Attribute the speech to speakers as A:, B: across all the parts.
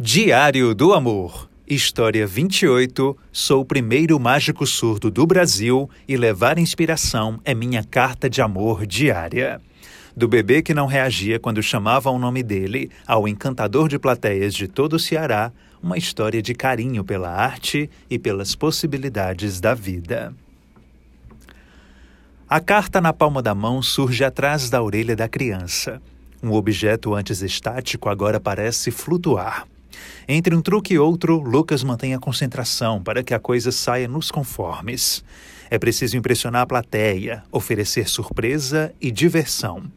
A: Diário do Amor. História 28. Sou o primeiro mágico surdo do Brasil e levar inspiração é minha carta de amor diária. Do bebê que não reagia quando chamavam o nome dele ao encantador de plateias de todo o Ceará, uma história de carinho pela arte e pelas possibilidades da vida. A carta na palma da mão surge atrás da orelha da criança. Um objeto antes estático agora parece flutuar. Entre um truque e outro, Lucas mantém a concentração para que a coisa saia nos conformes. É preciso impressionar a plateia, oferecer surpresa e diversão.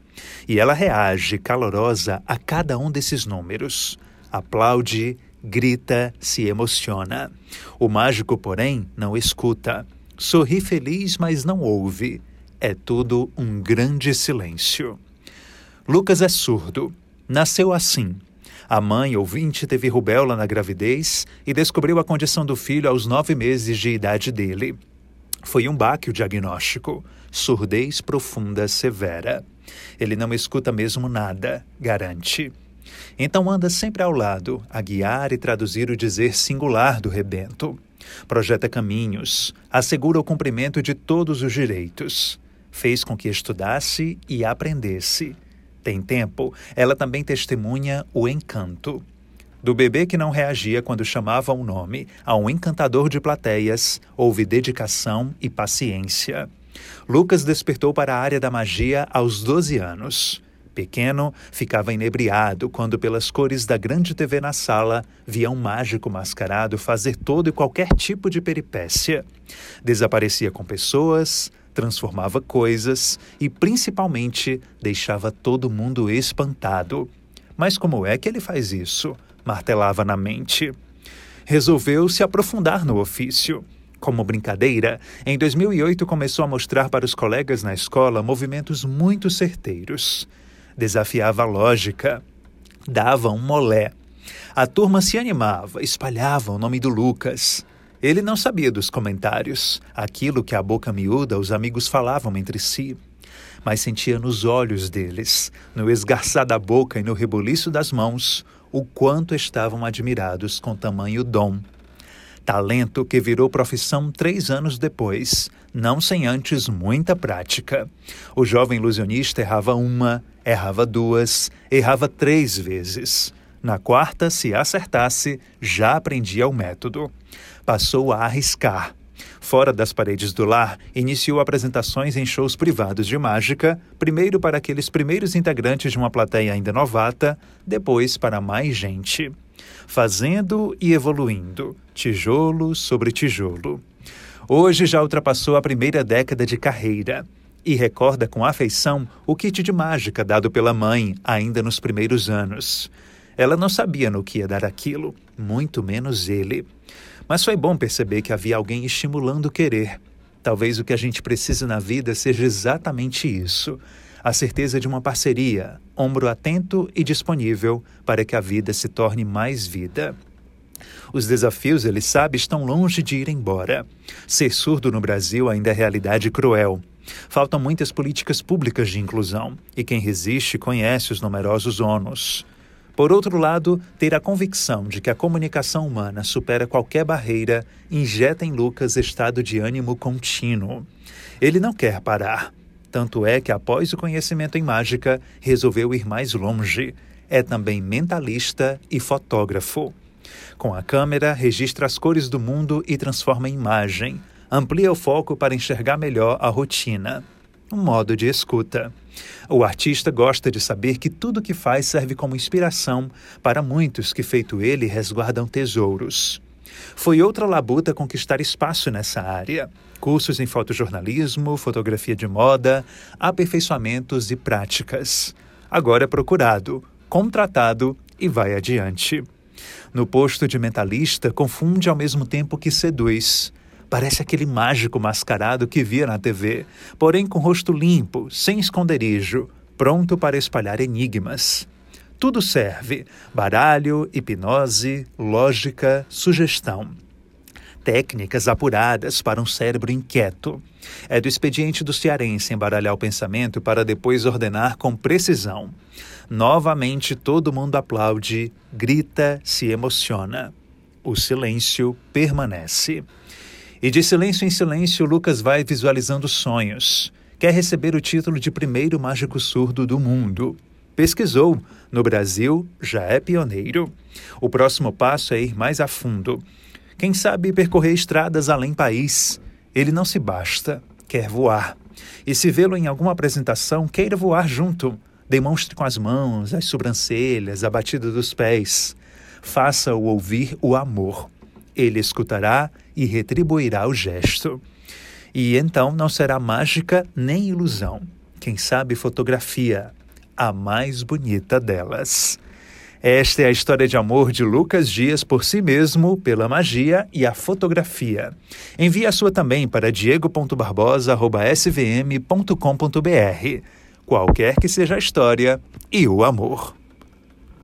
A: E ela reage calorosa a cada um desses números. Aplaude, grita, se emociona. O mágico, porém, não escuta. Sorri feliz, mas não ouve. É tudo um grande silêncio. Lucas é surdo. Nasceu assim. A mãe, ouvinte, teve rubéola na gravidez e descobriu a condição do filho aos nove meses de idade dele. Foi um baque o diagnóstico: surdez profunda severa. Ele não escuta mesmo nada, garante. Então anda sempre ao lado, a guiar e traduzir o dizer singular do rebento. Projeta caminhos, assegura o cumprimento de todos os direitos. Fez com que estudasse e aprendesse tem tempo, ela também testemunha o encanto. Do bebê que não reagia quando chamavam o nome, a um encantador de plateias, houve dedicação e paciência. Lucas despertou para a área da magia aos 12 anos. Pequeno, ficava inebriado quando, pelas cores da grande TV na sala, via um mágico mascarado fazer todo e qualquer tipo de peripécia. Desaparecia com pessoas, transformava coisas e, principalmente, deixava todo mundo espantado. Mas como é que ele faz isso? martelava na mente. Resolveu se aprofundar no ofício. Como brincadeira, em 2008 começou a mostrar para os colegas na escola movimentos muito certeiros. Desafiava a lógica. Dava um molé. A turma se animava, espalhava o nome do Lucas. Ele não sabia dos comentários, aquilo que a boca miúda os amigos falavam entre si, mas sentia nos olhos deles, no esgarçar da boca e no rebuliço das mãos, o quanto estavam admirados com tamanho dom. Talento que virou profissão três anos depois, não sem antes muita prática. O jovem ilusionista errava uma, errava duas, errava três vezes. Na quarta, se acertasse, já aprendia o método passou a arriscar. Fora das paredes do lar, iniciou apresentações em shows privados de mágica, primeiro para aqueles primeiros integrantes de uma plateia ainda novata, depois para mais gente. Fazendo e evoluindo, tijolo sobre tijolo. Hoje já ultrapassou a primeira década de carreira e recorda com afeição o kit de mágica dado pela mãe ainda nos primeiros anos. Ela não sabia no que ia dar aquilo, muito menos ele. Mas foi bom perceber que havia alguém estimulando o querer. Talvez o que a gente precisa na vida seja exatamente isso: a certeza de uma parceria, ombro atento e disponível para que a vida se torne mais vida. Os desafios, ele sabe, estão longe de ir embora. Ser surdo no Brasil ainda é realidade cruel. Faltam muitas políticas públicas de inclusão, e quem resiste conhece os numerosos ônus. Por outro lado, ter a convicção de que a comunicação humana supera qualquer barreira injeta em Lucas estado de ânimo contínuo. Ele não quer parar. Tanto é que, após o conhecimento em mágica, resolveu ir mais longe. É também mentalista e fotógrafo. Com a câmera, registra as cores do mundo e transforma em imagem. Amplia o foco para enxergar melhor a rotina um modo de escuta. O artista gosta de saber que tudo que faz serve como inspiração para muitos que, feito ele, resguardam tesouros. Foi outra labuta conquistar espaço nessa área. Cursos em fotojornalismo, fotografia de moda, aperfeiçoamentos e práticas. Agora é procurado, contratado e vai adiante. No posto de mentalista, confunde ao mesmo tempo que seduz. Parece aquele mágico mascarado que via na TV, porém com rosto limpo, sem esconderijo, pronto para espalhar enigmas. Tudo serve: baralho, hipnose, lógica, sugestão. Técnicas apuradas para um cérebro inquieto. É do expediente do cearense embaralhar o pensamento para depois ordenar com precisão. Novamente todo mundo aplaude, grita, se emociona. O silêncio permanece. E de silêncio em silêncio, Lucas vai visualizando sonhos. Quer receber o título de primeiro mágico surdo do mundo. Pesquisou. No Brasil, já é pioneiro. O próximo passo é ir mais a fundo. Quem sabe percorrer estradas além país. Ele não se basta, quer voar. E se vê-lo em alguma apresentação, queira voar junto. Demonstre com as mãos, as sobrancelhas, a batida dos pés. Faça-o ouvir o amor. Ele escutará e retribuirá o gesto. E então não será mágica nem ilusão. Quem sabe fotografia, a mais bonita delas. Esta é a história de amor de Lucas Dias por si mesmo, pela magia e a fotografia. Envie a sua também para diego.barbosa.svm.com.br qualquer que seja a história e o amor.